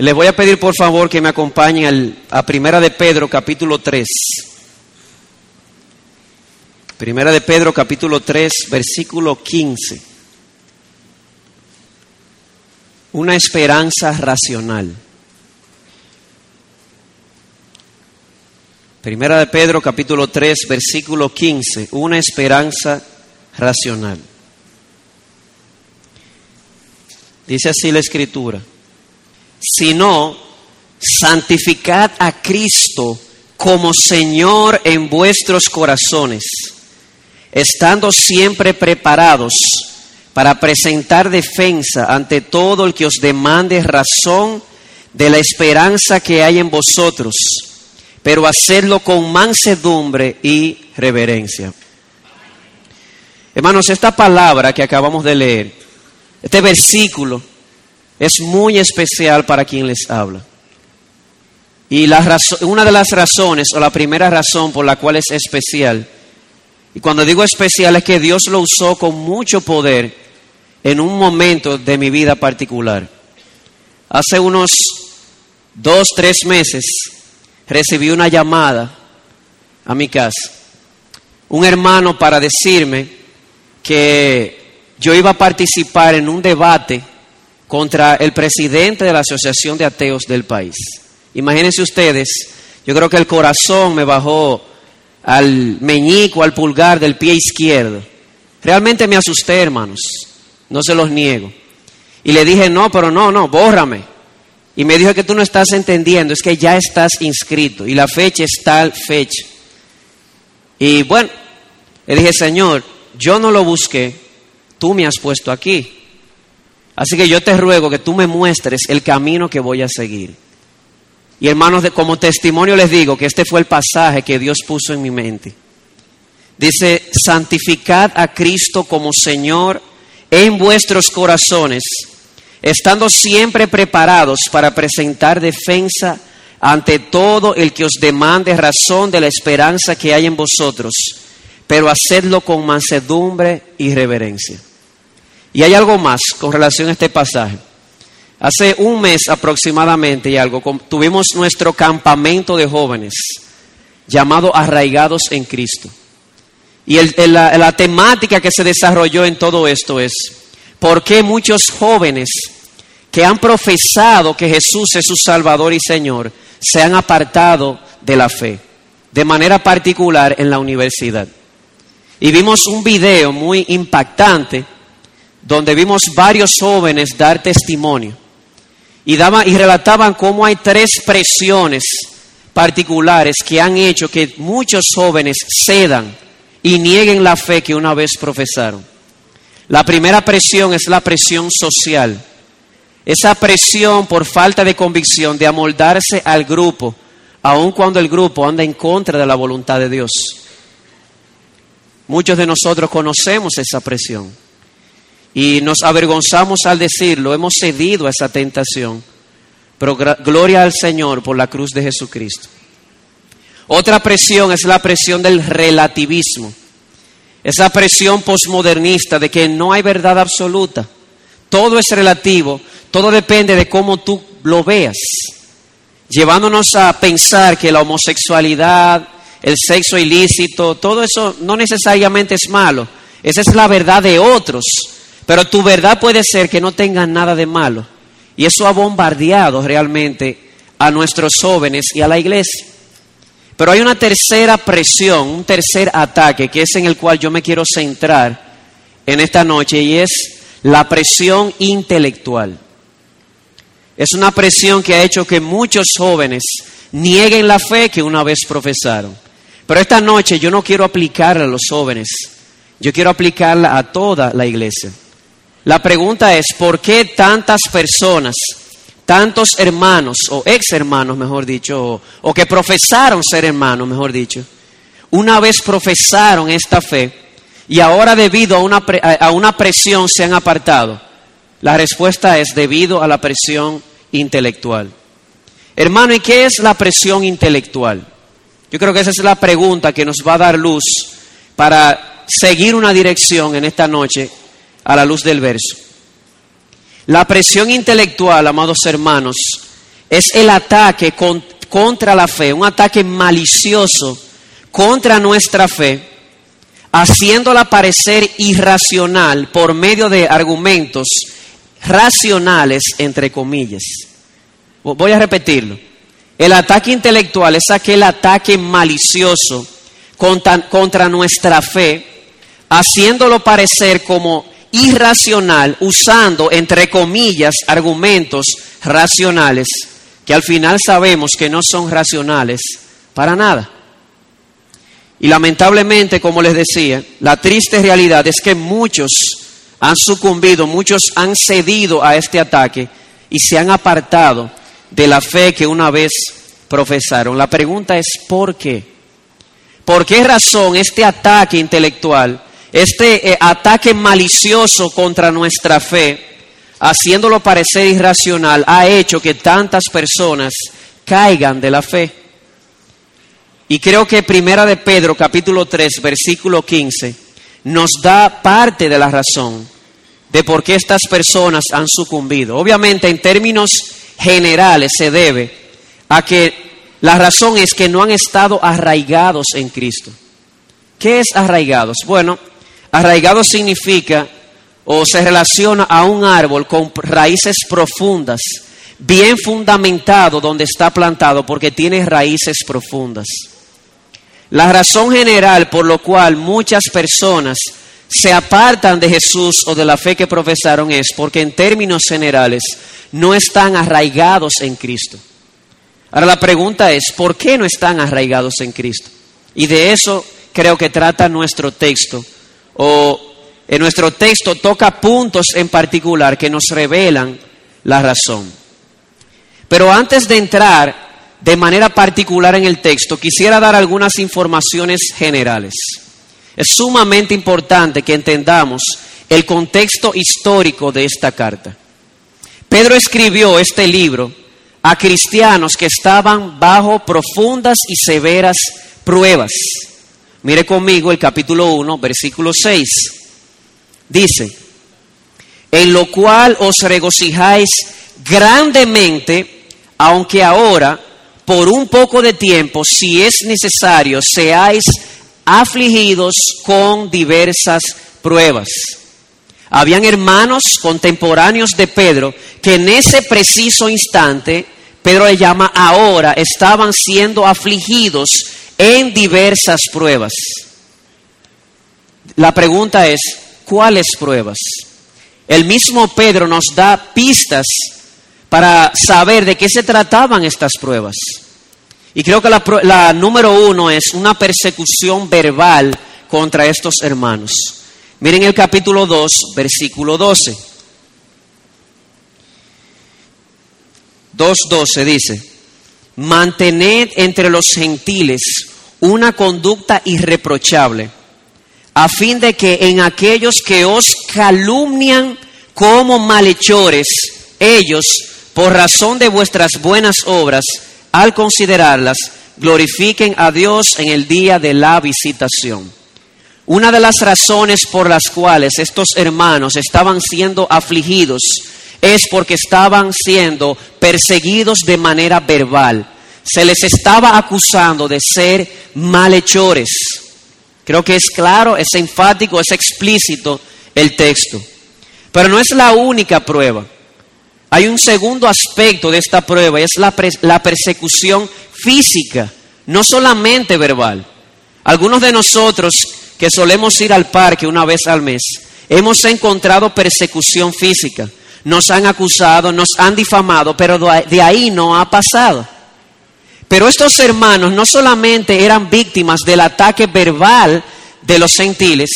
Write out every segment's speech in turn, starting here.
Les voy a pedir por favor que me acompañen a Primera de Pedro capítulo 3. Primera de Pedro capítulo 3 versículo 15. Una esperanza racional. Primera de Pedro capítulo 3 versículo 15. Una esperanza racional. Dice así la escritura. Sino santificad a Cristo como Señor en vuestros corazones, estando siempre preparados para presentar defensa ante todo el que os demande razón de la esperanza que hay en vosotros, pero hacedlo con mansedumbre y reverencia. Hermanos, esta palabra que acabamos de leer, este versículo, es muy especial para quien les habla. Y una de las razones, o la primera razón por la cual es especial, y cuando digo especial es que Dios lo usó con mucho poder en un momento de mi vida particular. Hace unos dos, tres meses recibí una llamada a mi casa. Un hermano para decirme que yo iba a participar en un debate contra el presidente de la Asociación de Ateos del país. Imagínense ustedes, yo creo que el corazón me bajó al meñico, al pulgar del pie izquierdo. Realmente me asusté, hermanos, no se los niego. Y le dije, no, pero no, no, bórrame. Y me dijo que tú no estás entendiendo, es que ya estás inscrito y la fecha es tal fecha. Y bueno, le dije, Señor, yo no lo busqué, tú me has puesto aquí. Así que yo te ruego que tú me muestres el camino que voy a seguir. Y hermanos, como testimonio les digo que este fue el pasaje que Dios puso en mi mente. Dice, santificad a Cristo como Señor en vuestros corazones, estando siempre preparados para presentar defensa ante todo el que os demande razón de la esperanza que hay en vosotros, pero hacedlo con mansedumbre y reverencia. Y hay algo más con relación a este pasaje. Hace un mes aproximadamente y algo, tuvimos nuestro campamento de jóvenes llamado Arraigados en Cristo. Y la, la temática que se desarrolló en todo esto es, ¿por qué muchos jóvenes que han profesado que Jesús es su Salvador y Señor se han apartado de la fe? De manera particular en la universidad. Y vimos un video muy impactante donde vimos varios jóvenes dar testimonio y, daban, y relataban cómo hay tres presiones particulares que han hecho que muchos jóvenes cedan y nieguen la fe que una vez profesaron. La primera presión es la presión social. Esa presión por falta de convicción de amoldarse al grupo, aun cuando el grupo anda en contra de la voluntad de Dios. Muchos de nosotros conocemos esa presión y nos avergonzamos al decirlo, hemos cedido a esa tentación. Pero gloria al Señor por la cruz de Jesucristo. Otra presión es la presión del relativismo. Esa presión posmodernista de que no hay verdad absoluta. Todo es relativo, todo depende de cómo tú lo veas. Llevándonos a pensar que la homosexualidad, el sexo ilícito, todo eso no necesariamente es malo. Esa es la verdad de otros. Pero tu verdad puede ser que no tenga nada de malo. Y eso ha bombardeado realmente a nuestros jóvenes y a la iglesia. Pero hay una tercera presión, un tercer ataque, que es en el cual yo me quiero centrar en esta noche, y es la presión intelectual. Es una presión que ha hecho que muchos jóvenes nieguen la fe que una vez profesaron. Pero esta noche yo no quiero aplicarla a los jóvenes, yo quiero aplicarla a toda la iglesia. La pregunta es, ¿por qué tantas personas, tantos hermanos, o ex hermanos, mejor dicho, o, o que profesaron ser hermanos, mejor dicho, una vez profesaron esta fe y ahora debido a una, a una presión se han apartado? La respuesta es debido a la presión intelectual. Hermano, ¿y qué es la presión intelectual? Yo creo que esa es la pregunta que nos va a dar luz para seguir una dirección en esta noche a la luz del verso. La presión intelectual, amados hermanos, es el ataque contra la fe, un ataque malicioso contra nuestra fe, haciéndola parecer irracional por medio de argumentos racionales, entre comillas. Voy a repetirlo. El ataque intelectual es aquel ataque malicioso contra, contra nuestra fe, haciéndolo parecer como irracional, usando, entre comillas, argumentos racionales, que al final sabemos que no son racionales para nada. Y lamentablemente, como les decía, la triste realidad es que muchos han sucumbido, muchos han cedido a este ataque y se han apartado de la fe que una vez profesaron. La pregunta es ¿por qué? ¿Por qué razón este ataque intelectual, este eh, ataque malicioso contra nuestra fe, haciéndolo parecer irracional, ha hecho que tantas personas caigan de la fe? Y creo que Primera de Pedro, capítulo 3, versículo 15, nos da parte de la razón de por qué estas personas han sucumbido. Obviamente, en términos generales, se debe a que la razón es que no han estado arraigados en Cristo. ¿Qué es arraigados? Bueno, arraigados significa o se relaciona a un árbol con raíces profundas, bien fundamentado donde está plantado porque tiene raíces profundas. La razón general por lo cual muchas personas se apartan de Jesús o de la fe que profesaron es porque en términos generales no están arraigados en Cristo. Ahora la pregunta es, ¿por qué no están arraigados en Cristo? Y de eso creo que trata nuestro texto. O en nuestro texto toca puntos en particular que nos revelan la razón. Pero antes de entrar de manera particular en el texto, quisiera dar algunas informaciones generales. Es sumamente importante que entendamos el contexto histórico de esta carta. Pedro escribió este libro a cristianos que estaban bajo profundas y severas pruebas. Mire conmigo el capítulo 1, versículo 6. Dice, en lo cual os regocijáis grandemente, aunque ahora por un poco de tiempo, si es necesario, seáis afligidos con diversas pruebas. Habían hermanos contemporáneos de Pedro que en ese preciso instante, Pedro le llama ahora, estaban siendo afligidos en diversas pruebas. La pregunta es, ¿cuáles pruebas? El mismo Pedro nos da pistas para saber de qué se trataban estas pruebas. Y creo que la, número uno es una persecución verbal contra estos hermanos. Miren el capítulo 2, versículo 12. 2.12 dice, mantened entre los gentiles una conducta irreprochable, a fin de que en aquellos que os calumnian como malhechores, ellos por razón de vuestras buenas obras, al considerarlas, glorifiquen a Dios en el día de la visitación. Una de las razones por las cuales estos hermanos estaban siendo afligidos es porque estaban siendo perseguidos de manera verbal. Se les estaba acusando de ser malhechores. Creo que es claro, es enfático, es explícito el texto. Pero no es la única prueba. Hay un segundo aspecto de esta prueba es la, la persecución física, no solamente verbal. Algunos de nosotros que solemos ir al parque una vez al mes, hemos encontrado persecución física. Nos han acusado, nos han difamado, pero de ahí no ha pasado. Pero estos hermanos no solamente eran víctimas del ataque verbal de los gentiles,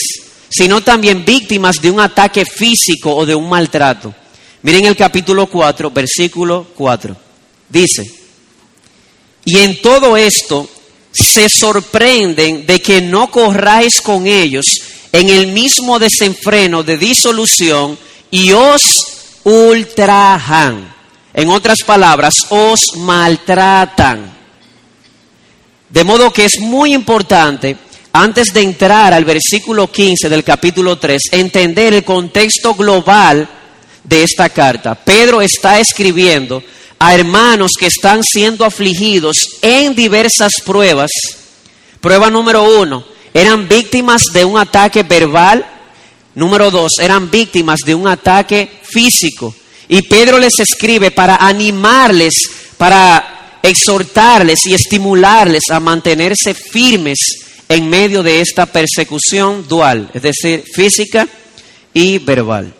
sino también víctimas de un ataque físico o de un maltrato. Miren el capítulo 4, versículo 4. Dice, y en todo esto se sorprenden de que no corráis con ellos en el mismo desenfreno de disolución y os ultrajan. En otras palabras, os maltratan. De modo que es muy importante, antes de entrar al versículo 15 del capítulo 3, entender el contexto global de esta carta. Pedro está escribiendo a hermanos que están siendo afligidos en diversas pruebas. Prueba número uno, eran víctimas de un ataque verbal. Número dos, eran víctimas de un ataque físico. Y Pedro les escribe para animarles, para exhortarles y estimularles a mantenerse firmes en medio de esta persecución dual, es decir, física y verbal.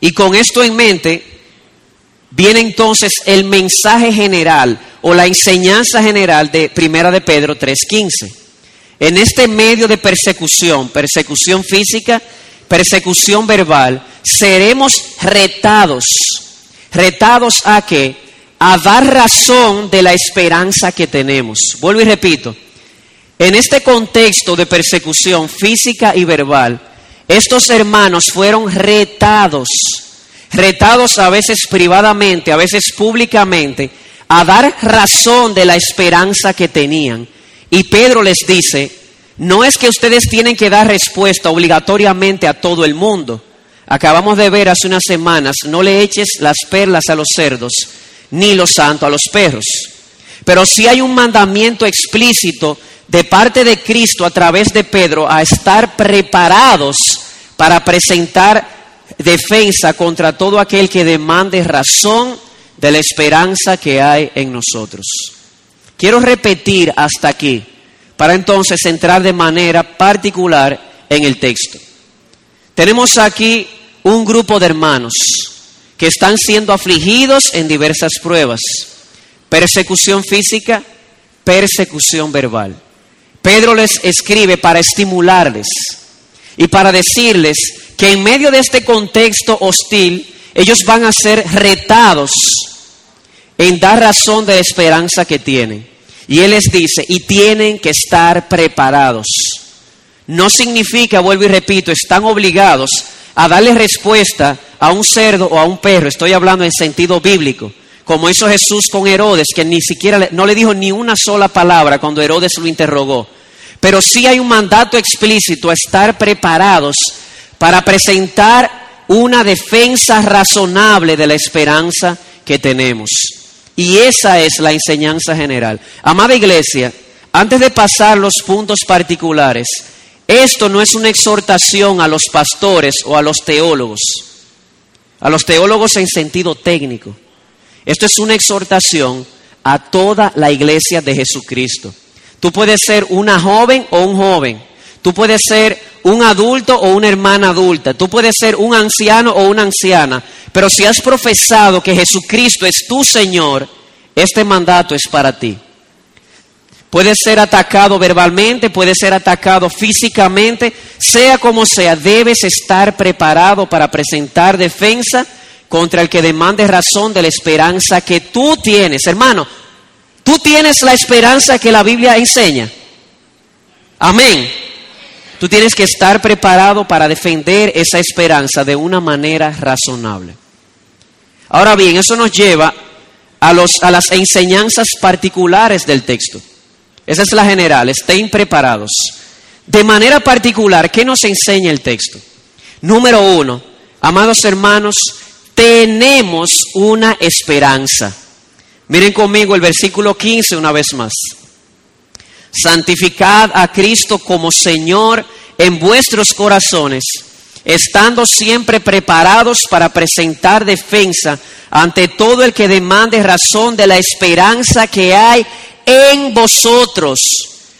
Y con esto en mente, viene entonces el mensaje general o la enseñanza general de Primera de Pedro 3:15. En este medio de persecución, persecución física, persecución verbal, seremos retados. ¿Retados a qué? A dar razón de la esperanza que tenemos. Vuelvo y repito. En este contexto de persecución física y verbal, estos hermanos fueron retados, retados a veces privadamente, a veces públicamente, a dar razón de la esperanza que tenían. Y Pedro les dice, no es que ustedes tienen que dar respuesta obligatoriamente a todo el mundo. Acabamos de ver hace unas semanas, no le eches las perlas a los cerdos, ni lo santo a los perros. Pero sí hay un mandamiento explícito de parte de Cristo a través de Pedro a estar preparados para presentar defensa contra todo aquel que demande razón de la esperanza que hay en nosotros. Quiero repetir hasta aquí, para entonces entrar de manera particular en el texto. Tenemos aquí un grupo de hermanos que están siendo afligidos en diversas pruebas. Persecución física, persecución verbal. Pedro les escribe para estimularles y para decirles que en medio de este contexto hostil, ellos van a ser retados en dar razón de la esperanza que tienen. Y Él les dice, y tienen que estar preparados. No significa, vuelvo y repito, están obligados a darle respuesta a un cerdo o a un perro. Estoy hablando en sentido bíblico. Como hizo Jesús con Herodes, que ni siquiera no le dijo ni una sola palabra cuando Herodes lo interrogó. Pero sí hay un mandato explícito a estar preparados para presentar una defensa razonable de la esperanza que tenemos. Y esa es la enseñanza general. Amada iglesia, antes de pasar los puntos particulares, esto no es una exhortación a los pastores o a los teólogos, a los teólogos en sentido técnico. Esto es una exhortación a toda la iglesia de Jesucristo. Tú puedes ser una joven o un joven. Tú puedes ser un adulto o una hermana adulta. Tú puedes ser un anciano o una anciana. Pero si has profesado que Jesucristo es tu Señor, este mandato es para ti. Puede ser atacado verbalmente, puede ser atacado físicamente, sea como sea, debes estar preparado para presentar defensa contra el que demande razón de la esperanza que tú tienes. Hermano, tú tienes la esperanza que la Biblia enseña. Amén. Tú tienes que estar preparado para defender esa esperanza de una manera razonable. Ahora bien, eso nos lleva a, los, a las enseñanzas particulares del texto. Esa es la general, estén preparados. De manera particular, ¿qué nos enseña el texto? Número uno, amados hermanos, tenemos una esperanza. Miren conmigo el versículo 15 una vez más. Santificad a Cristo como Señor en vuestros corazones, estando siempre preparados para presentar defensa ante todo el que demande razón de la esperanza que hay en vosotros.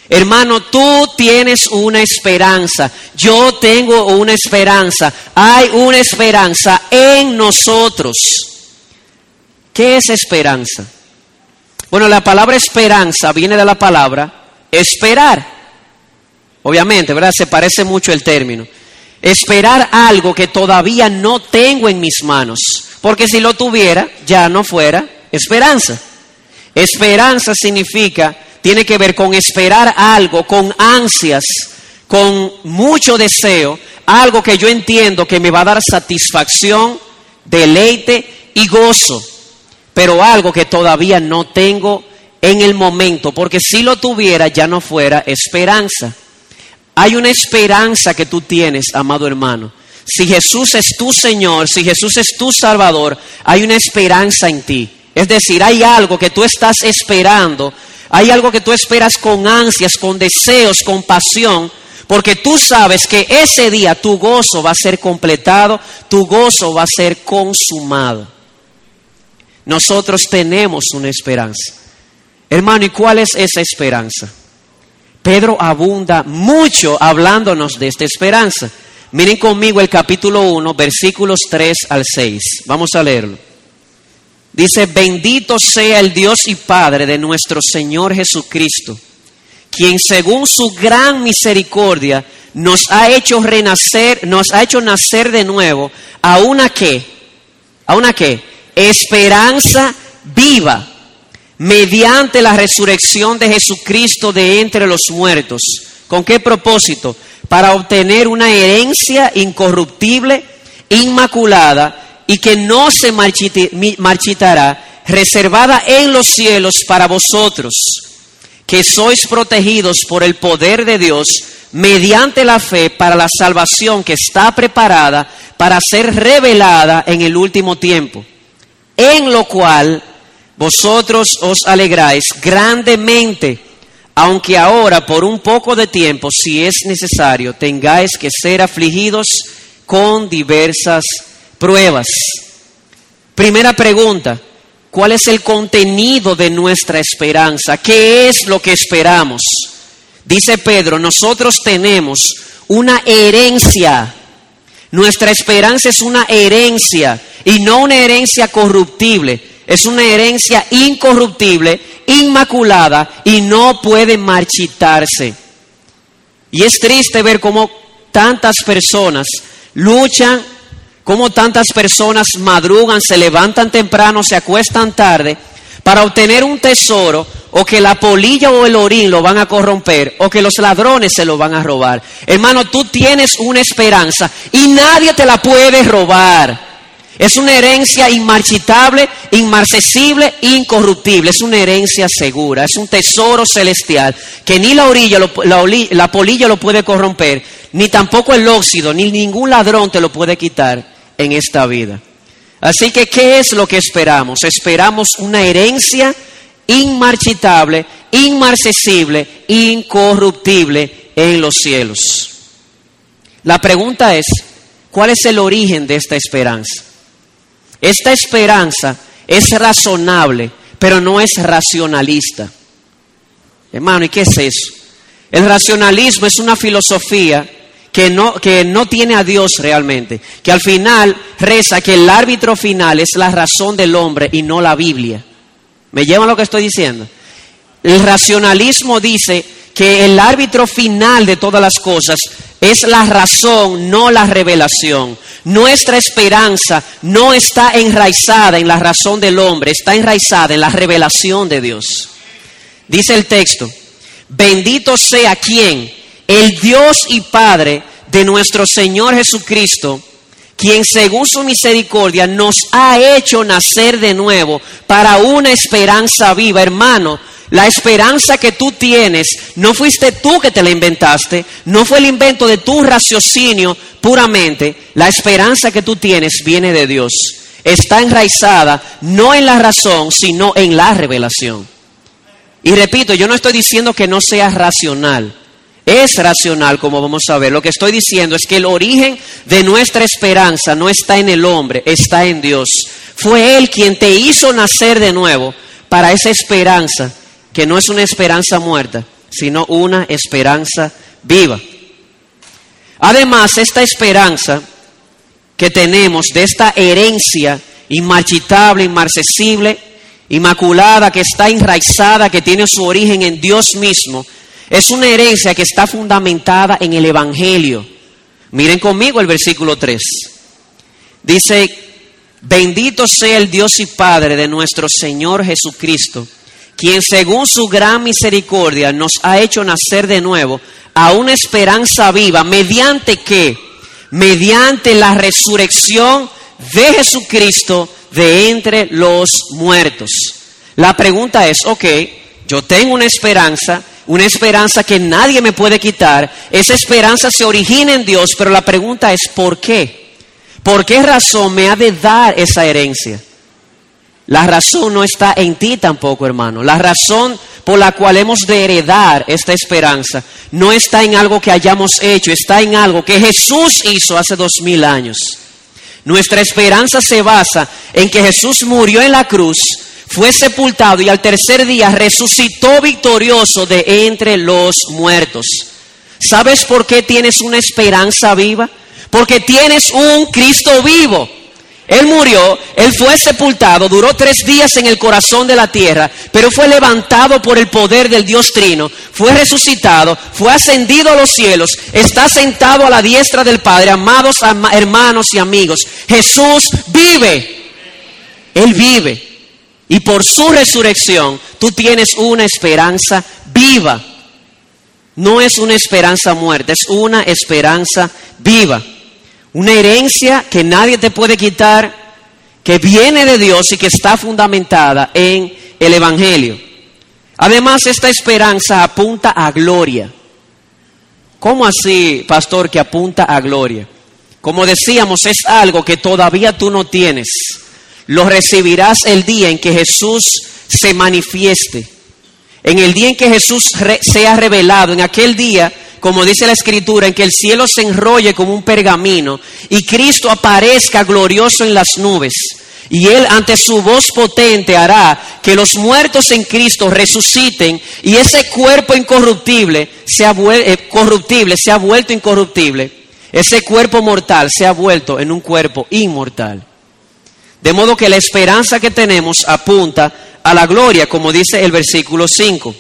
Hermano, tú tienes una esperanza, yo tengo una esperanza, hay una esperanza en nosotros. ¿Qué es esperanza? Bueno, la palabra esperanza viene de la palabra esperar. Obviamente, ¿verdad? Se parece mucho el término. Esperar algo que todavía no tengo en mis manos, porque si lo tuviera, ya no fuera esperanza. Esperanza significa, tiene que ver con esperar algo, con ansias, con mucho deseo, algo que yo entiendo que me va a dar satisfacción, deleite y gozo, pero algo que todavía no tengo en el momento, porque si lo tuviera ya no fuera esperanza. Hay una esperanza que tú tienes, amado hermano. si Jesús es tu Señor, si Jesús es tu Salvador, hay una esperanza en ti. Es decir, hay algo que tú estás esperando, hay algo que tú esperas con ansias, con deseos, con pasión, porque tú sabes que ese día tu gozo va a ser completado, tu gozo va a ser consumado. Nosotros tenemos una esperanza. Hermano, ¿y cuál es esa esperanza? Pedro abunda mucho hablándonos de esta esperanza. Miren conmigo el capítulo 1, versículos 3 al 6. Vamos a leerlo. Dice, bendito sea el Dios y Padre de nuestro Señor Jesucristo, quien según su gran misericordia nos ha hecho renacer, nos ha hecho nacer de nuevo a una que, a una que, esperanza viva mediante la resurrección de Jesucristo de entre los muertos. ¿Con qué propósito? Para obtener una herencia incorruptible, inmaculada y que no se marchitará, reservada en los cielos para vosotros, que sois protegidos por el poder de Dios mediante la fe para la salvación que está preparada para ser revelada en el último tiempo, en lo cual vosotros os alegráis grandemente, aunque ahora por un poco de tiempo, si es necesario, tengáis que ser afligidos con diversas pruebas. Primera pregunta, ¿cuál es el contenido de nuestra esperanza? ¿Qué es lo que esperamos? Dice Pedro, nosotros tenemos una herencia. Nuestra esperanza es una herencia y no una herencia corruptible es una herencia incorruptible, inmaculada y no puede marchitarse. Y es triste ver cómo tantas personas luchan, cómo tantas personas madrugan, se levantan temprano, se acuestan tarde para obtener un tesoro o que la polilla o el orín lo van a corromper o que los ladrones se lo van a robar. Hermano, tú tienes una esperanza y nadie te la puede robar. Es una herencia inmarchitable, inmarcesible, incorruptible. Es una herencia segura. Es un tesoro celestial que ni la, orilla, la, la polilla lo puede corromper, ni tampoco el óxido, ni ningún ladrón te lo puede quitar en esta vida. Así que, ¿qué es lo que esperamos? Esperamos una herencia inmarchitable, inmarcesible, incorruptible en los cielos. La pregunta es, ¿cuál es el origen de esta esperanza? Esta esperanza es razonable, pero no es racionalista. Hermano, ¿y qué es eso? El racionalismo es una filosofía que no, que no tiene a Dios realmente, que al final reza que el árbitro final es la razón del hombre y no la Biblia. ¿Me llevan lo que estoy diciendo? El racionalismo dice que el árbitro final de todas las cosas es la razón, no la revelación. Nuestra esperanza no está enraizada en la razón del hombre, está enraizada en la revelación de Dios. Dice el texto, bendito sea quien, el Dios y Padre de nuestro Señor Jesucristo, quien según su misericordia nos ha hecho nacer de nuevo para una esperanza viva. Hermano, la esperanza que tú tienes, no fuiste tú que te la inventaste, no fue el invento de tu raciocinio puramente. La esperanza que tú tienes viene de Dios. Está enraizada no en la razón, sino en la revelación. Y repito, yo no estoy diciendo que no sea racional. Es racional, como vamos a ver. Lo que estoy diciendo es que el origen de nuestra esperanza no está en el hombre, está en Dios. Fue Él quien te hizo nacer de nuevo para esa esperanza que no es una esperanza muerta, sino una esperanza viva. Además, esta esperanza que tenemos de esta herencia inmarchitable, inmarcesible, inmaculada, que está enraizada, que tiene su origen en Dios mismo, es una herencia que está fundamentada en el Evangelio. Miren conmigo el versículo 3. Dice, bendito sea el Dios y Padre de nuestro Señor Jesucristo quien según su gran misericordia nos ha hecho nacer de nuevo a una esperanza viva, mediante qué? Mediante la resurrección de Jesucristo de entre los muertos. La pregunta es, ok, yo tengo una esperanza una esperanza que nadie me puede quitar. Esa esperanza se origina en Dios, pero la pregunta es ¿por qué? ¿Por qué razón me ha de dar esa herencia? La razón no está en ti tampoco, hermano. La razón por la cual hemos de heredar esta esperanza no está en algo que hayamos hecho, está en algo que Jesús hizo hace dos mil años. Nuestra esperanza se basa en que Jesús murió en la cruz, fue sepultado y al tercer día resucitó victorioso de entre los muertos. ¿Sabes por qué tienes una esperanza viva? Porque tienes un Cristo vivo. Él murió, él fue sepultado, duró tres días en el corazón de la tierra, pero fue levantado por el poder del Dios Trino, fue resucitado, fue ascendido a los cielos, está sentado a la diestra del Padre, amados hermanos y amigos. Jesús vive, Él vive, y por su resurrección tú tienes una esperanza viva. No es una esperanza muerta, es una esperanza viva. Una herencia que nadie te puede quitar, que viene de Dios y que está fundamentada en el Evangelio. Además, esta esperanza apunta a gloria. ¿Cómo así, pastor, que apunta a gloria? Como decíamos, es algo que todavía tú no tienes. Lo recibirás el día en que Jesús se manifieste. En el día en que Jesús sea revelado, en aquel día como dice la escritura, en que el cielo se enrolle como un pergamino y Cristo aparezca glorioso en las nubes. Y Él ante su voz potente hará que los muertos en Cristo resuciten y ese cuerpo incorruptible sea, eh, corruptible, se ha vuelto incorruptible. Ese cuerpo mortal se ha vuelto en un cuerpo inmortal. De modo que la esperanza que tenemos apunta a la gloria, como dice el versículo 5.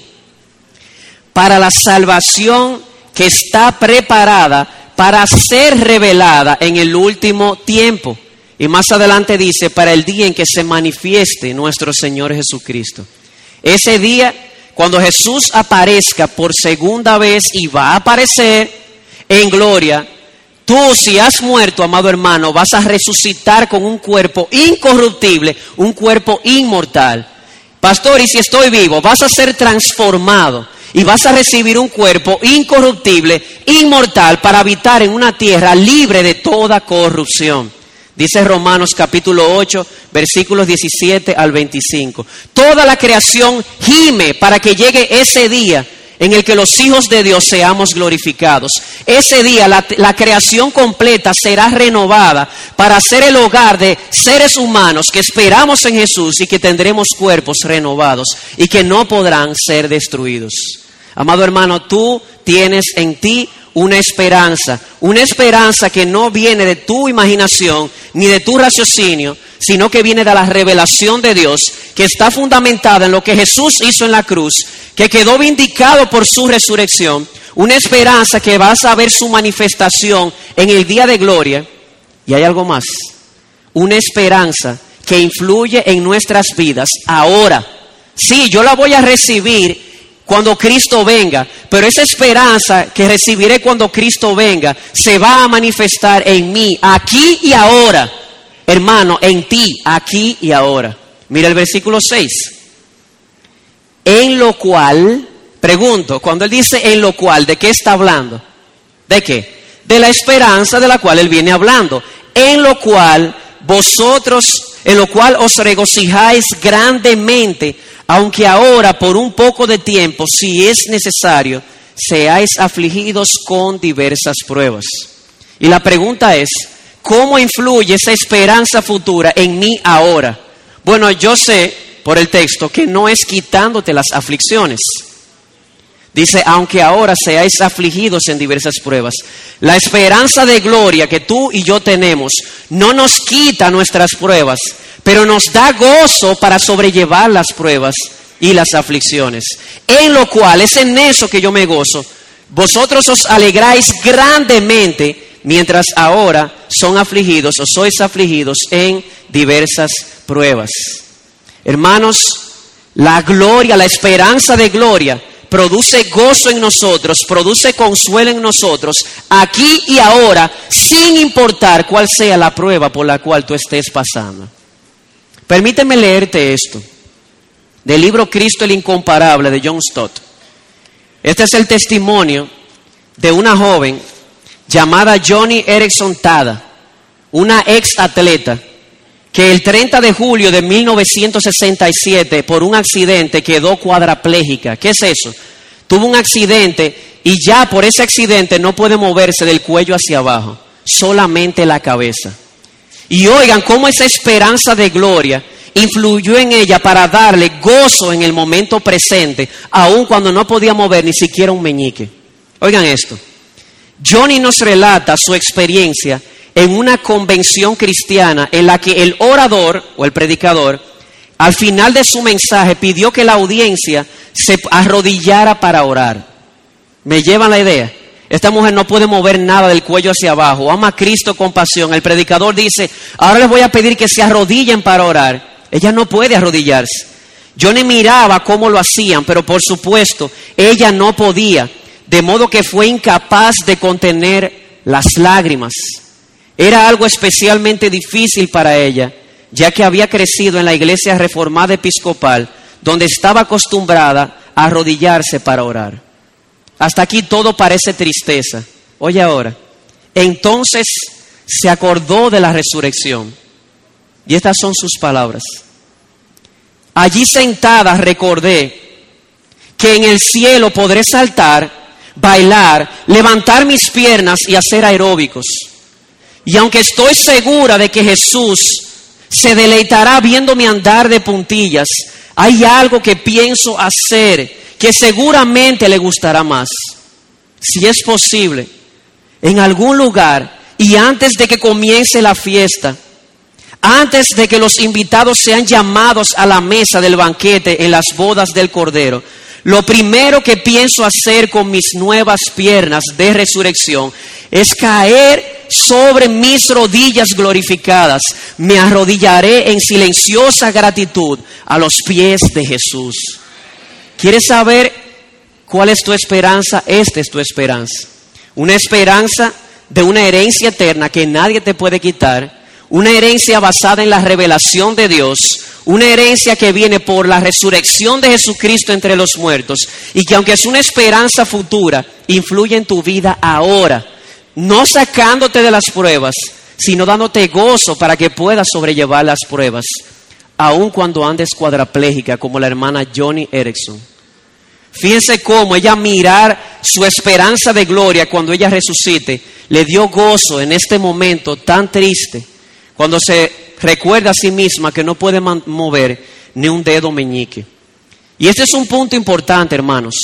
Para la salvación que está preparada para ser revelada en el último tiempo. Y más adelante dice, para el día en que se manifieste nuestro Señor Jesucristo. Ese día, cuando Jesús aparezca por segunda vez y va a aparecer en gloria, tú si has muerto, amado hermano, vas a resucitar con un cuerpo incorruptible, un cuerpo inmortal. Pastor, y si estoy vivo, vas a ser transformado y vas a recibir un cuerpo incorruptible, inmortal, para habitar en una tierra libre de toda corrupción. Dice Romanos capítulo 8, versículos 17 al 25. Toda la creación gime para que llegue ese día en el que los hijos de Dios seamos glorificados. Ese día la, creación completa será renovada para ser el hogar de seres humanos que esperamos en Jesús y que tendremos cuerpos renovados y que no podrán ser destruidos. Amado hermano, tú tienes en ti una esperanza, una esperanza que no viene de tu imaginación ni de tu raciocinio, sino que viene de la revelación de Dios, que está fundamentada en lo que Jesús hizo en la cruz, que quedó vindicado por su resurrección, una esperanza que vas a ver su manifestación en el día de gloria, y hay algo más, una esperanza que influye en nuestras vidas ahora. Sí, yo la voy a recibir cuando Cristo venga, pero esa esperanza que recibiré cuando Cristo venga se va a manifestar en mí, aquí y ahora. Hermano, en ti, aquí y ahora. Mira el versículo 6. En lo cual, pregunto, cuando él dice en lo cual, ¿de qué está hablando? ¿De qué? De la esperanza de la cual él viene hablando. En lo cual vosotros, en lo cual os regocijáis grandemente aunque ahora por un poco de tiempo, si es necesario, seáis afligidos con diversas pruebas. Y la pregunta es, ¿cómo influye esa esperanza futura en mí ahora? Bueno, yo sé por el texto que no es quitándote las aflicciones. Dice, aunque ahora seáis afligidos en diversas pruebas. La esperanza de gloria que tú y yo tenemos no nos quita nuestras pruebas, pero nos da gozo para sobrellevar las pruebas y las aflicciones. En lo cual, es en eso que yo me gozo. Vosotros os alegráis grandemente mientras ahora son afligidos o sois afligidos en diversas pruebas. Hermanos, la gloria, la esperanza de gloria produce gozo en nosotros, produce consuelo en nosotros, aquí y ahora, sin importar cuál sea la prueba por la cual tú estés pasando. Permíteme leerte esto, del libro Cristo el Incomparable de John Stott. Este es el testimonio de una joven llamada Johnny Erickson Tada, una ex atleta que el 30 de julio de 1967 por un accidente quedó cuadraplégica. ¿Qué es eso? Tuvo un accidente y ya por ese accidente no puede moverse del cuello hacia abajo, solamente la cabeza. Y oigan cómo esa esperanza de gloria influyó en ella para darle gozo en el momento presente, aun cuando no podía mover ni siquiera un meñique. Oigan esto. Johnny nos relata su experiencia en una convención cristiana en la que el orador o el predicador al final de su mensaje pidió que la audiencia se arrodillara para orar. ¿Me llevan la idea? Esta mujer no puede mover nada del cuello hacia abajo. Ama a Cristo con pasión. El predicador dice, ahora les voy a pedir que se arrodillen para orar. Ella no puede arrodillarse. Yo ni miraba cómo lo hacían, pero por supuesto, ella no podía, de modo que fue incapaz de contener las lágrimas. Era algo especialmente difícil para ella, ya que había crecido en la iglesia reformada episcopal, donde estaba acostumbrada a arrodillarse para orar. Hasta aquí todo parece tristeza. Oye ahora, entonces se acordó de la resurrección. Y estas son sus palabras. Allí sentada recordé que en el cielo podré saltar, bailar, levantar mis piernas y hacer aeróbicos. Y aunque estoy segura de que Jesús se deleitará viéndome andar de puntillas, hay algo que pienso hacer que seguramente le gustará más. Si es posible, en algún lugar y antes de que comience la fiesta, antes de que los invitados sean llamados a la mesa del banquete en las bodas del Cordero, lo primero que pienso hacer con mis nuevas piernas de resurrección es caer sobre mis rodillas glorificadas. Me arrodillaré en silenciosa gratitud a los pies de Jesús. ¿Quieres saber cuál es tu esperanza? Esta es tu esperanza. Una esperanza de una herencia eterna que nadie te puede quitar. Una herencia basada en la revelación de Dios, una herencia que viene por la resurrección de Jesucristo entre los muertos. Y que aunque es una esperanza futura, influye en tu vida ahora, no sacándote de las pruebas, sino dándote gozo para que puedas sobrellevar las pruebas, aun cuando andes cuadraplégica como la hermana Johnny Erickson. Fíjense cómo ella mirar su esperanza de gloria cuando ella resucite, le dio gozo en este momento tan triste cuando se recuerda a sí misma que no puede mover ni un dedo meñique. Y este es un punto importante, hermanos,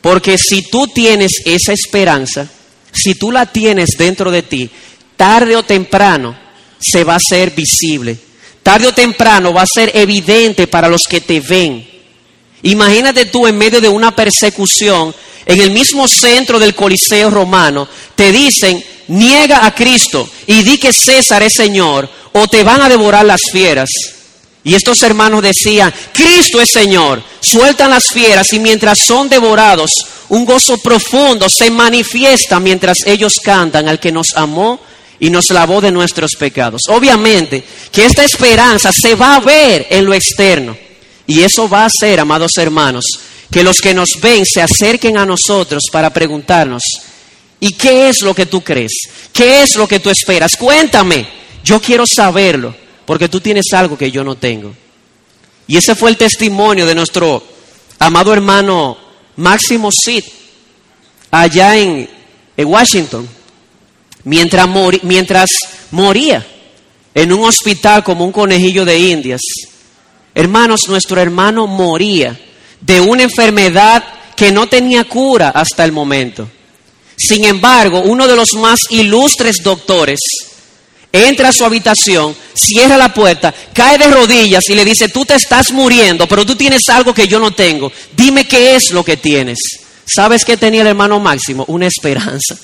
porque si tú tienes esa esperanza, si tú la tienes dentro de ti, tarde o temprano se va a ser visible. Tarde o temprano va a ser evidente para los que te ven. Imagínate tú en medio de una persecución, en el mismo centro del Coliseo romano, te dicen, niega a Cristo y di que César es Señor o te van a devorar las fieras. Y estos hermanos decían, Cristo es Señor. Sueltan las fieras y mientras son devorados, un gozo profundo se manifiesta mientras ellos cantan al que nos amó y nos lavó de nuestros pecados. Obviamente que esta esperanza se va a ver en lo externo. Y eso va a hacer, amados hermanos, que los que nos ven se acerquen a nosotros para preguntarnos, ¿Y qué es lo que tú crees? ¿Qué es lo que tú esperas? Cuéntame. Yo quiero saberlo, porque tú tienes algo que yo no tengo. Y ese fue el testimonio de nuestro amado hermano Máximo Sid, allá en, Washington, mientras, moría en un hospital como un conejillo de indias. Hermanos, nuestro hermano moría de una enfermedad que no tenía cura hasta el momento. Sin embargo, uno de los más ilustres doctores entra a su habitación, cierra la puerta, cae de rodillas y le dice, tú te estás muriendo, pero tú tienes algo que yo no tengo. Dime qué es lo que tienes. ¿Sabes qué tenía el hermano Máximo? Una esperanza.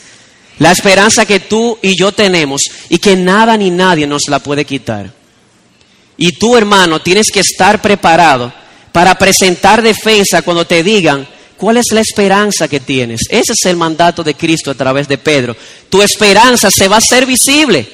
La esperanza que tú y yo tenemos y que nada ni nadie nos la puede quitar. Y tú, hermano, tienes que estar preparado para presentar defensa cuando te digan, ¿Cuál es la esperanza que tienes? Ese es el mandato de Cristo a través de Pedro. Tu esperanza se va a hacer visible.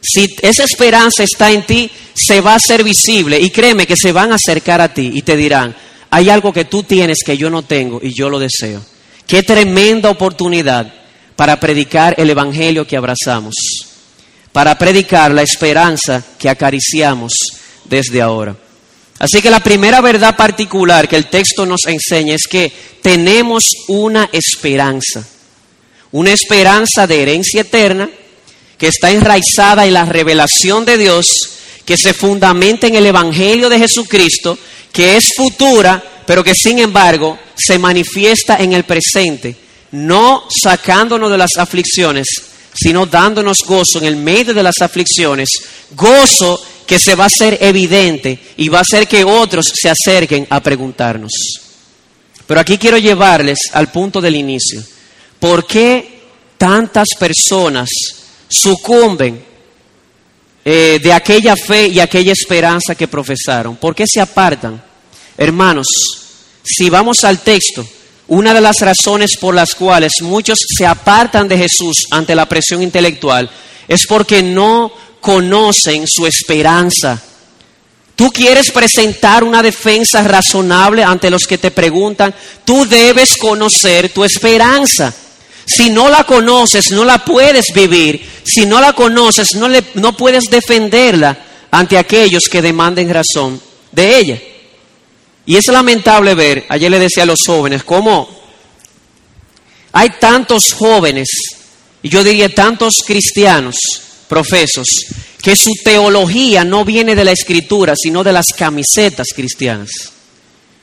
Si esa esperanza está en ti, se va a hacer visible. Y créeme que se van a acercar a ti y te dirán, hay algo que tú tienes que yo no tengo y yo lo deseo. Qué tremenda oportunidad para predicar el Evangelio que abrazamos, para predicar la esperanza que acariciamos desde ahora. Así que la primera verdad particular que el texto nos enseña es que tenemos una esperanza, una esperanza de herencia eterna que está enraizada en la revelación de Dios, que se fundamenta en el Evangelio de Jesucristo, que es futura, pero que sin embargo se manifiesta en el presente, no sacándonos de las aflicciones, sino dándonos gozo en el medio de las aflicciones, gozo que se va a hacer evidente y va a hacer que otros se acerquen a preguntarnos. Pero aquí quiero llevarles al punto del inicio. ¿Por qué tantas personas sucumben eh, de aquella fe y aquella esperanza que profesaron? ¿Por qué se apartan? Hermanos, si vamos al texto, una de las razones por las cuales muchos se apartan de Jesús ante la presión intelectual es porque no conocen su esperanza. Tú quieres presentar una defensa razonable ante los que te preguntan, tú debes conocer tu esperanza. Si no la conoces, no la puedes vivir. Si no la conoces, no, le, no puedes defenderla ante aquellos que demanden razón de ella. Y es lamentable ver, ayer le decía a los jóvenes, cómo hay tantos jóvenes, y yo diría tantos cristianos, profesos, que su teología no viene de la escritura, sino de las camisetas cristianas.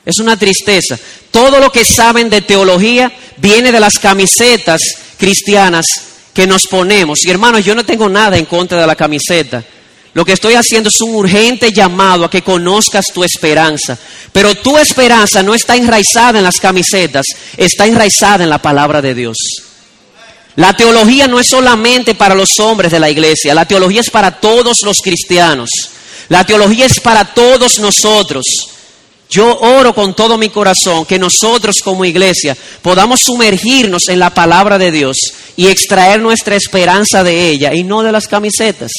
Es una tristeza. Todo lo que saben de teología viene de las camisetas cristianas que nos ponemos. Y hermanos, yo no tengo nada en contra de la camiseta. Lo que estoy haciendo es un urgente llamado a que conozcas tu esperanza. Pero tu esperanza no está enraizada en las camisetas, está enraizada en la palabra de Dios. La teología no es solamente para los hombres de la iglesia, la teología es para todos los cristianos. La teología es para todos nosotros. Yo oro con todo mi corazón que nosotros como iglesia podamos sumergirnos en la palabra de Dios y extraer nuestra esperanza de ella y no de las camisetas.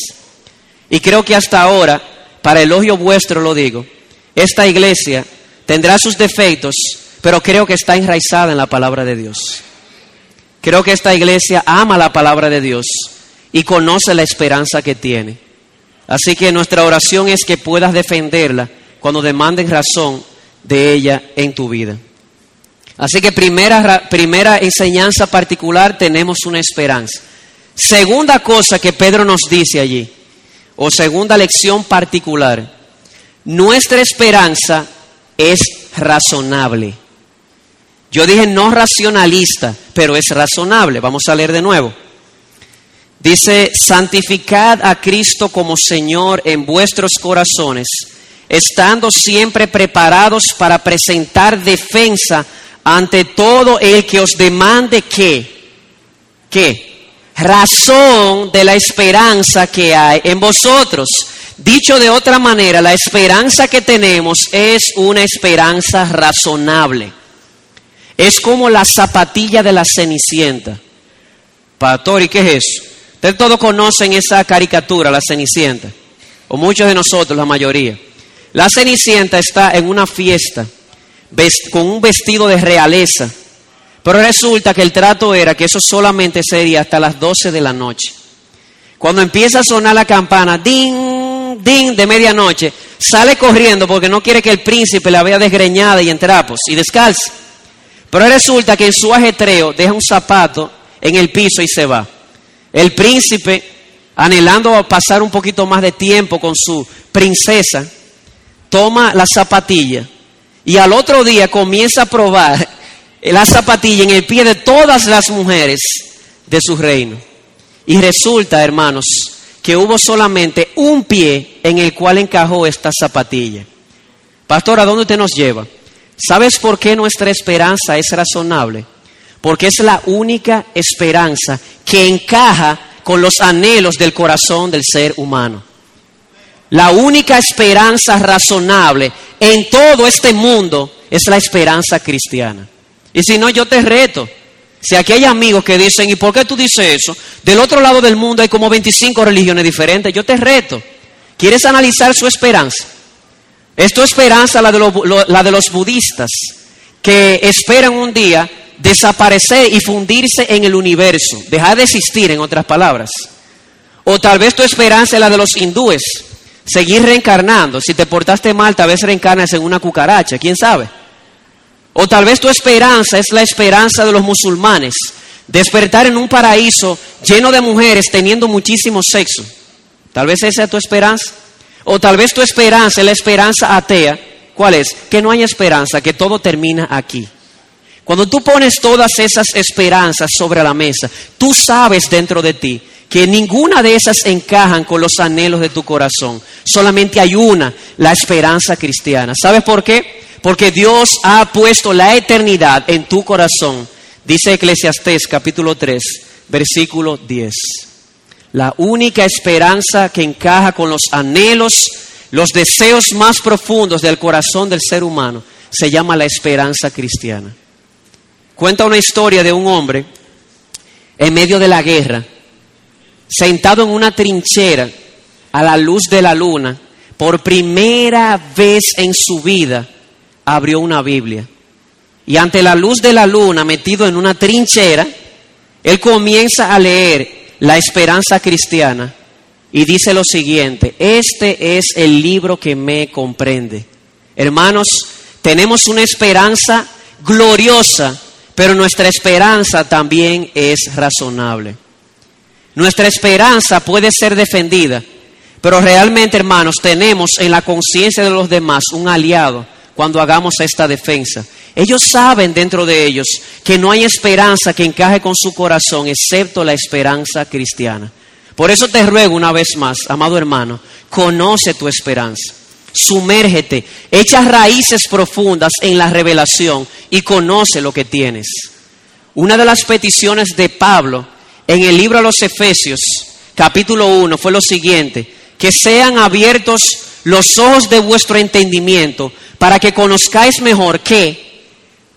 Y creo que hasta ahora, para elogio vuestro lo digo, esta iglesia tendrá sus defectos, pero creo que está enraizada en la palabra de Dios. Creo que esta iglesia ama la palabra de Dios y conoce la esperanza que tiene. Así que nuestra oración es que puedas defenderla cuando demanden razón de ella en tu vida. Así que primera, primera enseñanza particular, tenemos una esperanza. Segunda cosa que Pedro nos dice allí, o segunda lección particular, nuestra esperanza es razonable. Yo dije no racionalista, pero es razonable. Vamos a leer de nuevo. Dice, santificad a Cristo como Señor en vuestros corazones estando siempre preparados para presentar defensa ante todo el que os demande que, que, razón de la esperanza que hay en vosotros. Dicho de otra manera, la esperanza que tenemos es una esperanza razonable. Es como la zapatilla de la cenicienta. Pastor, ¿y qué es eso? Ustedes todos conocen esa caricatura, la cenicienta. O muchos de nosotros, la mayoría. La Cenicienta está en una fiesta con un vestido de realeza, pero resulta que el trato era que eso solamente sería hasta las 12 de la noche. Cuando empieza a sonar la campana, ding, ding, de medianoche, sale corriendo porque no quiere que el príncipe la vea desgreñada y en trapos y descalza. Pero resulta que en su ajetreo deja un zapato en el piso y se va. El príncipe, anhelando pasar un poquito más de tiempo con su princesa, toma la zapatilla y al otro día comienza a probar la zapatilla en el pie de todas las mujeres de su reino. Y resulta, hermanos, que hubo solamente un pie en el cual encajó esta zapatilla. Pastor, ¿a dónde usted nos lleva? ¿Sabes por qué nuestra esperanza es razonable? Porque es la única esperanza que encaja con los anhelos del corazón del ser humano. La única esperanza razonable en todo este mundo es la esperanza cristiana. Y si no, yo te reto. Si aquí hay amigos que dicen, ¿y por qué tú dices eso? Del otro lado del mundo hay como 25 religiones diferentes. Yo te reto. ¿Quieres analizar su esperanza? Es tu esperanza la de, la de los budistas, que esperan un día desaparecer y fundirse en el universo, dejar de existir, en otras palabras. O tal vez tu esperanza es la de los hindúes, seguir reencarnando. Si te portaste mal, tal vez reencarnas en una cucaracha, quién sabe. O tal vez tu esperanza es la esperanza de los musulmanes, despertar en un paraíso lleno de mujeres teniendo muchísimo sexo. Tal vez esa es tu esperanza. O tal vez tu esperanza es la esperanza atea. ¿Cuál es? Que no hay esperanza, que todo termina aquí. Cuando tú pones todas esas esperanzas sobre la mesa, tú sabes dentro de ti que ninguna de esas encajan con los anhelos de tu corazón. Solamente hay una, la esperanza cristiana. ¿Sabes por qué? Porque Dios ha puesto la eternidad en tu corazón. Dice Eclesiastés capítulo 3, versículo 10. La única esperanza que encaja con los anhelos, los deseos más profundos del corazón del ser humano, se llama la esperanza cristiana. Cuenta una historia de un hombre en medio de la guerra, sentado en una trinchera a la luz de la luna, por primera vez en su vida abrió una Biblia. Y ante la luz de la luna, metido en una trinchera, él comienza a leer la esperanza cristiana y dice lo siguiente, este es el libro que me comprende. Hermanos, tenemos una esperanza gloriosa, pero nuestra esperanza también es razonable. Nuestra esperanza puede ser defendida, pero realmente, hermanos, tenemos en la conciencia de los demás un aliado cuando hagamos esta defensa. Ellos saben dentro de ellos que no hay esperanza que encaje con su corazón excepto la esperanza cristiana. Por eso te ruego una vez más, amado hermano, conoce tu esperanza, sumérgete, echa raíces profundas en la revelación y conoce lo que tienes. Una de las peticiones de Pablo en el libro a los Efesios, capítulo 1, fue lo siguiente, que sean abiertos los ojos de vuestro entendimiento para que conozcáis mejor que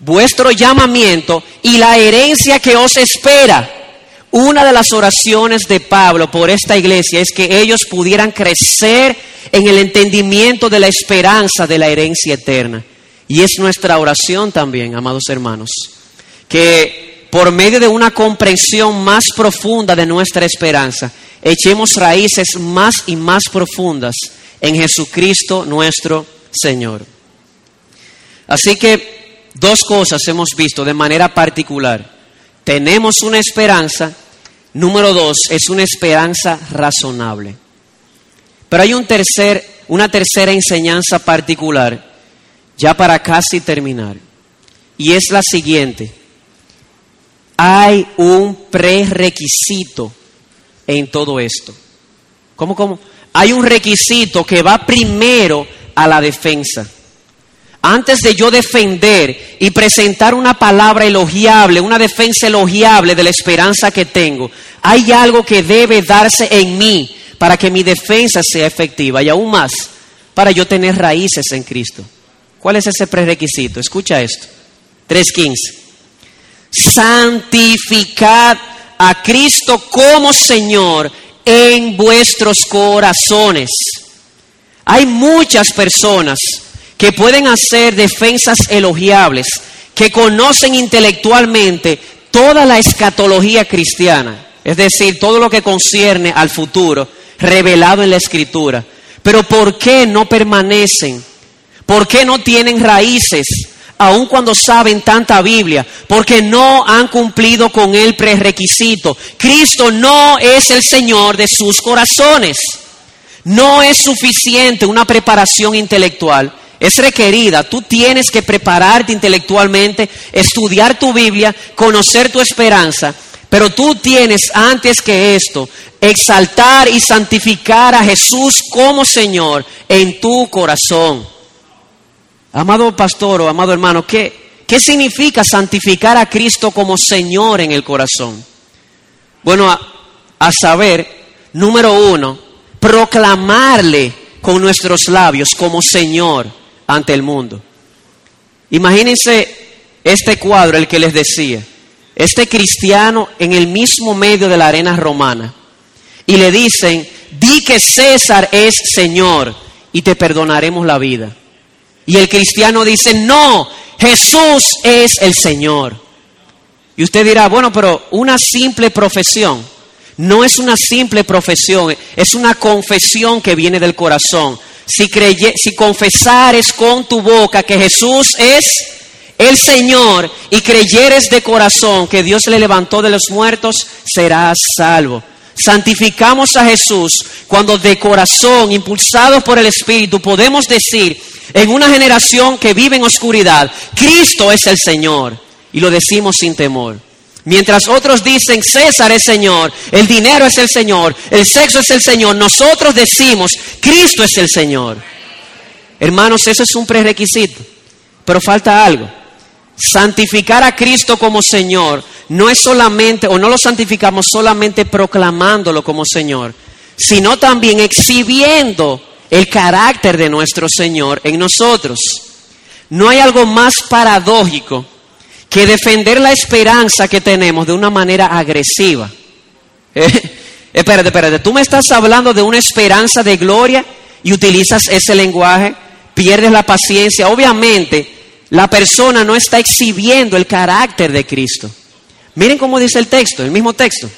vuestro llamamiento y la herencia que os espera. Una de las oraciones de Pablo por esta iglesia es que ellos pudieran crecer en el entendimiento de la esperanza de la herencia eterna. Y es nuestra oración también, amados hermanos, que por medio de una comprensión más profunda de nuestra esperanza, echemos raíces más y más profundas en Jesucristo nuestro Señor. Así que dos cosas hemos visto de manera particular. Tenemos una esperanza, número dos, es una esperanza razonable. Pero hay un tercer, una tercera enseñanza particular, ya para casi terminar, y es la siguiente. Hay un prerequisito en todo esto. ¿Cómo, cómo? Hay un requisito que va primero a la defensa. Antes de yo defender y presentar una palabra elogiable, una defensa elogiable de la esperanza que tengo, hay algo que debe darse en mí para que mi defensa sea efectiva y aún más para yo tener raíces en Cristo. ¿Cuál es ese prerequisito? Escucha esto. 3.15. Santificad a Cristo como Señor en vuestros corazones. Hay muchas personas que pueden hacer defensas elogiables, que conocen intelectualmente toda la escatología cristiana, es decir, todo lo que concierne al futuro revelado en la escritura. Pero ¿por qué no permanecen? ¿Por qué no tienen raíces? Aun cuando saben tanta Biblia, porque no han cumplido con el prerequisito. Cristo no es el Señor de sus corazones. No es suficiente una preparación intelectual. Es requerida. Tú tienes que prepararte intelectualmente, estudiar tu Biblia, conocer tu esperanza. Pero tú tienes antes que esto, exaltar y santificar a Jesús como Señor en tu corazón. Amado pastor o amado hermano, ¿qué, ¿qué significa santificar a Cristo como Señor en el corazón? Bueno, a, a saber, número uno, proclamarle con nuestros labios como Señor ante el mundo. Imagínense este cuadro, el que les decía, este cristiano en el mismo medio de la arena romana, y le dicen, di que César es Señor y te perdonaremos la vida. Y el cristiano dice, no, Jesús es el Señor. Y usted dirá, bueno, pero una simple profesión, no es una simple profesión, es una confesión que viene del corazón. Si, creye, si confesares con tu boca que Jesús es el Señor y creyeres de corazón que Dios le levantó de los muertos, serás salvo. Santificamos a Jesús cuando de corazón, impulsados por el Espíritu, podemos decir en una generación que vive en oscuridad, Cristo es el Señor. Y lo decimos sin temor. Mientras otros dicen, César es Señor, el dinero es el Señor, el sexo es el Señor, nosotros decimos, Cristo es el Señor. Hermanos, eso es un prerequisito, pero falta algo. Santificar a Cristo como Señor no es solamente, o no lo santificamos solamente proclamándolo como Señor, sino también exhibiendo el carácter de nuestro Señor en nosotros. No hay algo más paradójico que defender la esperanza que tenemos de una manera agresiva. Eh, espérate, espérate, tú me estás hablando de una esperanza de gloria y utilizas ese lenguaje, pierdes la paciencia. Obviamente, la persona no está exhibiendo el carácter de Cristo. Miren cómo dice el texto, el mismo texto.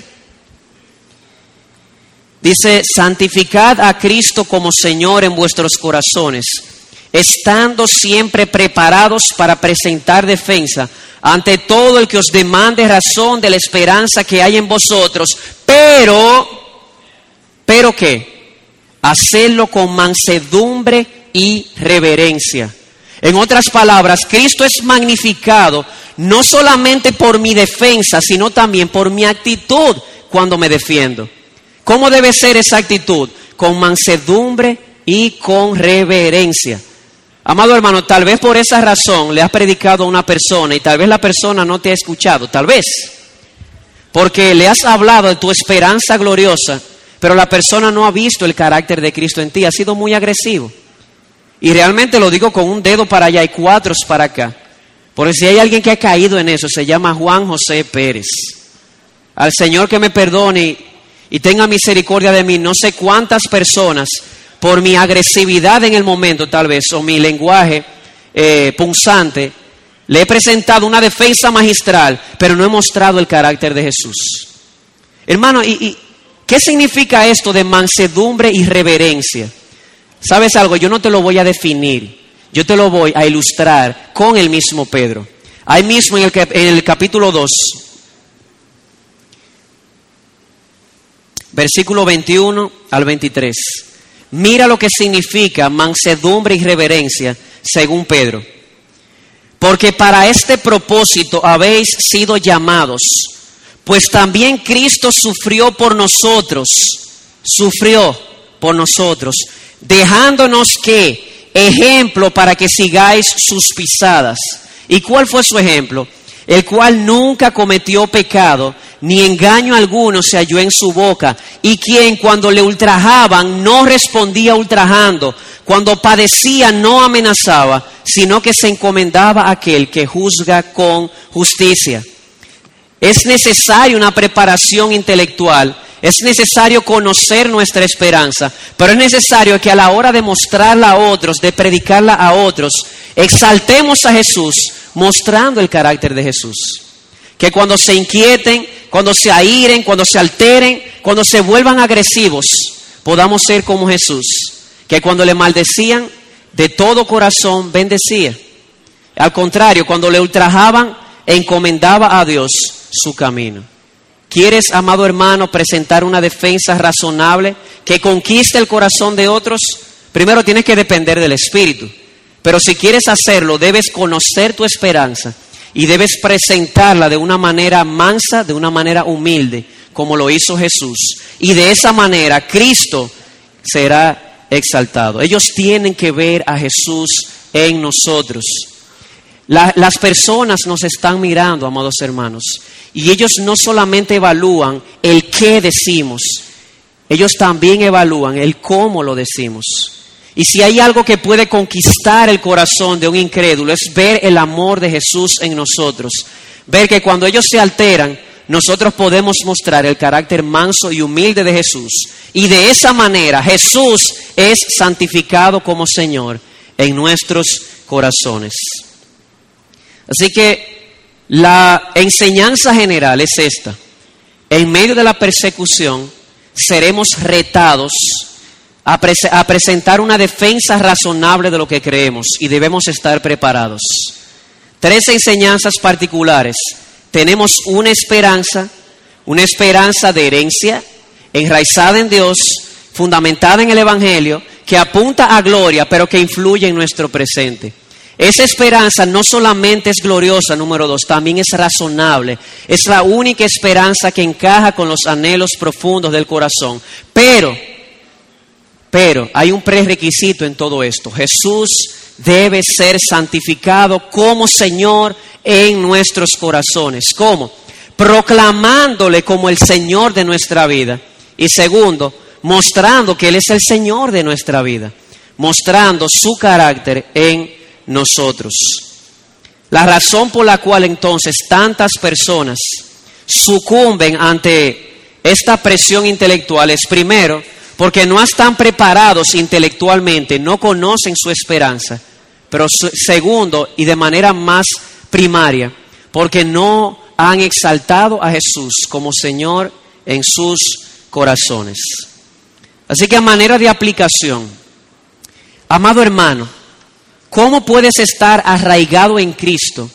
Dice, santificad a Cristo como Señor en vuestros corazones, estando siempre preparados para presentar defensa ante todo el que os demande razón de la esperanza que hay en vosotros, pero, pero qué, hacerlo con mansedumbre y reverencia. En otras palabras, Cristo es magnificado no solamente por mi defensa, sino también por mi actitud cuando me defiendo. ¿Cómo debe ser esa actitud? Con mansedumbre y con reverencia. Amado hermano, tal vez por esa razón le has predicado a una persona y tal vez la persona no te ha escuchado, tal vez. Porque le has hablado de tu esperanza gloriosa, pero la persona no ha visto el carácter de Cristo en ti, ha sido muy agresivo. Y realmente lo digo con un dedo para allá y cuatro para acá. Porque si hay alguien que ha caído en eso, se llama Juan José Pérez. Al Señor que me perdone y tenga misericordia de mí, no sé cuántas personas, por mi agresividad en el momento tal vez, o mi lenguaje eh, punzante, le he presentado una defensa magistral, pero no he mostrado el carácter de Jesús. Hermano, ¿y, y qué significa esto de mansedumbre y reverencia? ¿Sabes algo? Yo no te lo voy a definir. Yo te lo voy a ilustrar con el mismo Pedro. Ahí mismo en el, en el capítulo 2, versículo 21 al 23. Mira lo que significa mansedumbre y reverencia según Pedro. Porque para este propósito habéis sido llamados, pues también Cristo sufrió por nosotros, sufrió por nosotros, dejándonos que ejemplo para que sigáis sus pisadas. ¿Y cuál fue su ejemplo? El cual nunca cometió pecado, ni engaño alguno se halló en su boca, y quien cuando le ultrajaban no respondía ultrajando, cuando padecía no amenazaba, sino que se encomendaba a aquel que juzga con justicia. Es necesaria una preparación intelectual es necesario conocer nuestra esperanza, pero es necesario que a la hora de mostrarla a otros, de predicarla a otros, exaltemos a Jesús mostrando el carácter de Jesús. Que cuando se inquieten, cuando se airen, cuando se alteren, cuando se vuelvan agresivos, podamos ser como Jesús. Que cuando le maldecían, de todo corazón bendecía. Al contrario, cuando le ultrajaban, encomendaba a Dios su camino. ¿Quieres, amado hermano, presentar una defensa razonable que conquiste el corazón de otros? Primero tienes que depender del Espíritu. Pero si quieres hacerlo, debes conocer tu esperanza y debes presentarla de una manera mansa, de una manera humilde, como lo hizo Jesús. Y de esa manera Cristo será exaltado. Ellos tienen que ver a Jesús en nosotros. Las personas nos están mirando, amados hermanos. Y ellos no solamente evalúan el qué decimos, ellos también evalúan el cómo lo decimos. Y si hay algo que puede conquistar el corazón de un incrédulo es ver el amor de Jesús en nosotros. Ver que cuando ellos se alteran, nosotros podemos mostrar el carácter manso y humilde de Jesús. Y de esa manera Jesús es santificado como Señor en nuestros corazones. Así que la enseñanza general es esta. En medio de la persecución seremos retados a, presentar una defensa razonable de lo que creemos y debemos estar preparados. Tres enseñanzas particulares. Tenemos una esperanza, una esperanza de herencia, enraizada en Dios, fundamentada en el Evangelio, que apunta a gloria, pero que influye en nuestro presente. Esa esperanza no solamente es gloriosa, número dos, también es razonable. Es la única esperanza que encaja con los anhelos profundos del corazón. Pero, pero hay un prerequisito en todo esto. Jesús debe ser santificado como Señor en nuestros corazones. ¿Cómo? Proclamándole como el Señor de nuestra vida. Y segundo, mostrando que Él es el Señor de nuestra vida. Mostrando su carácter en nosotros. La razón por la cual entonces tantas personas sucumben ante esta presión intelectual es primero porque no están preparados intelectualmente, no conocen su esperanza, pero segundo y de manera más primaria, porque no han exaltado a Jesús como Señor en sus corazones. Así que a manera de aplicación, amado hermano, ¿Cómo puedes estar arraigado en Cristo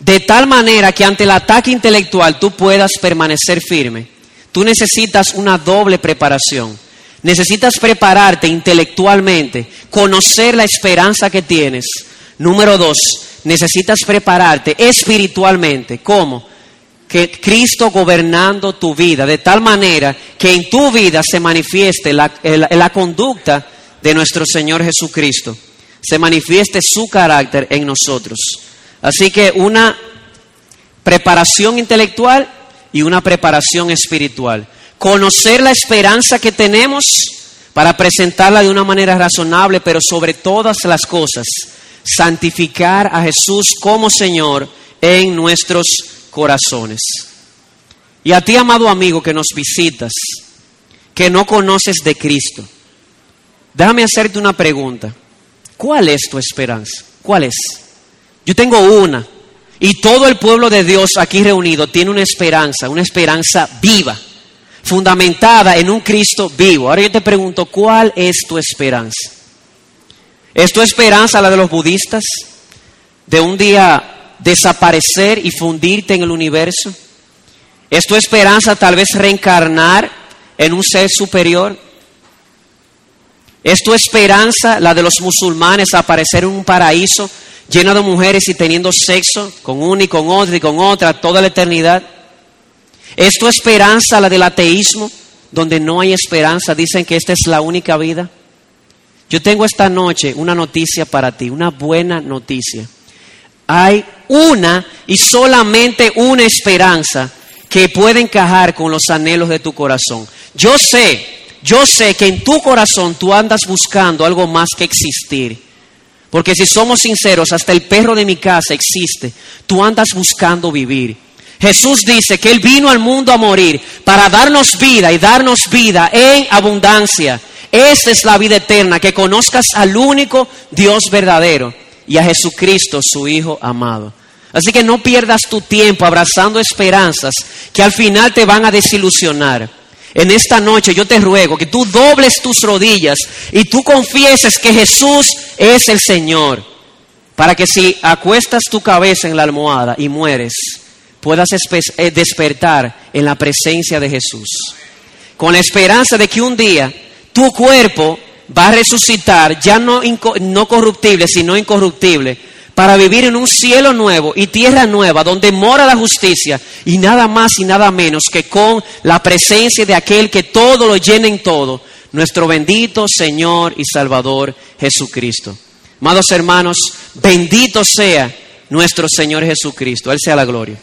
de tal manera que ante el ataque intelectual tú puedas permanecer firme? Tú necesitas una doble preparación. Necesitas prepararte intelectualmente, conocer la esperanza que tienes. Número dos, necesitas prepararte espiritualmente. ¿Cómo? Que Cristo gobernando tu vida, de tal manera que en tu vida se manifieste la, la conducta de nuestro Señor Jesucristo se manifieste su carácter en nosotros. Así que una preparación intelectual y una preparación espiritual. Conocer la esperanza que tenemos para presentarla de una manera razonable, pero sobre todas las cosas, santificar a Jesús como Señor en nuestros corazones. Y a ti, amado amigo, que nos visitas, que no conoces de Cristo, déjame hacerte una pregunta. ¿Cuál es tu esperanza? ¿Cuál es? Yo tengo una. Y todo el pueblo de Dios aquí reunido tiene una esperanza, una esperanza viva, fundamentada en un Cristo vivo. Ahora yo te pregunto, ¿cuál es tu esperanza? ¿Es tu esperanza la de los budistas? ¿De un día desaparecer y fundirte en el universo? ¿Es tu esperanza tal vez reencarnar en un ser superior? ¿Es tu esperanza, la de los musulmanes, aparecer en un paraíso lleno de mujeres y teniendo sexo con una y con otra y con otra toda la eternidad? ¿Es tu esperanza la del ateísmo, donde no hay esperanza? Dicen que esta es la única vida. Yo tengo esta noche una noticia para ti, una buena noticia. Hay una y solamente una esperanza que puede encajar con los anhelos de tu corazón. Yo sé yo sé que en tu corazón tú andas buscando algo más que existir. Porque si somos sinceros, hasta el perro de mi casa existe. Tú andas buscando vivir. Jesús dice que Él vino al mundo a morir para darnos vida y darnos vida en abundancia. Esta es la vida eterna, que conozcas al único Dios verdadero y a Jesucristo, su Hijo amado. Así que no pierdas tu tiempo abrazando esperanzas que al final te van a desilusionar. En esta noche yo te ruego que tú dobles tus rodillas y tú confieses que Jesús es el Señor. Para que si acuestas tu cabeza en la almohada y mueres, puedas eh, despertar en la presencia de Jesús. Con la esperanza de que un día tu cuerpo va a resucitar, ya no, no corruptible, sino incorruptible para vivir en un cielo nuevo y tierra nueva donde mora la justicia y nada más y nada menos que con la presencia de aquel que todo lo llena en todo, nuestro bendito Señor y Salvador Jesucristo. Amados hermanos, bendito sea nuestro Señor Jesucristo, Él sea la gloria.